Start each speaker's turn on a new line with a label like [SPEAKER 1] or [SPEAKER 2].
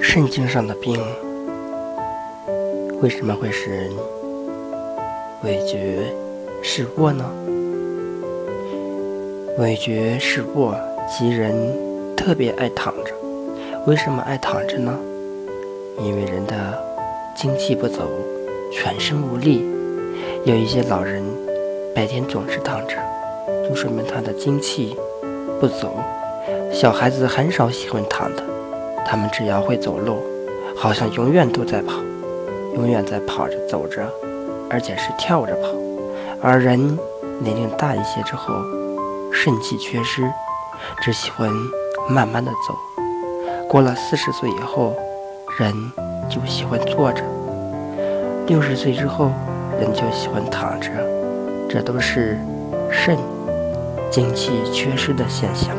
[SPEAKER 1] 肾经上的病为什么会使人味觉视卧呢？味觉视卧即人特别爱躺着。为什么爱躺着呢？因为人的精气不走，全身无力。有一些老人白天总是躺着，就说明他的精气不走。小孩子很少喜欢躺的。他们只要会走路，好像永远都在跑，永远在跑着走着，而且是跳着跑。而人年龄大一些之后，肾气缺失，只喜欢慢慢的走。过了四十岁以后，人就喜欢坐着；六十岁之后，人就喜欢躺着。这都是肾精气缺失的现象。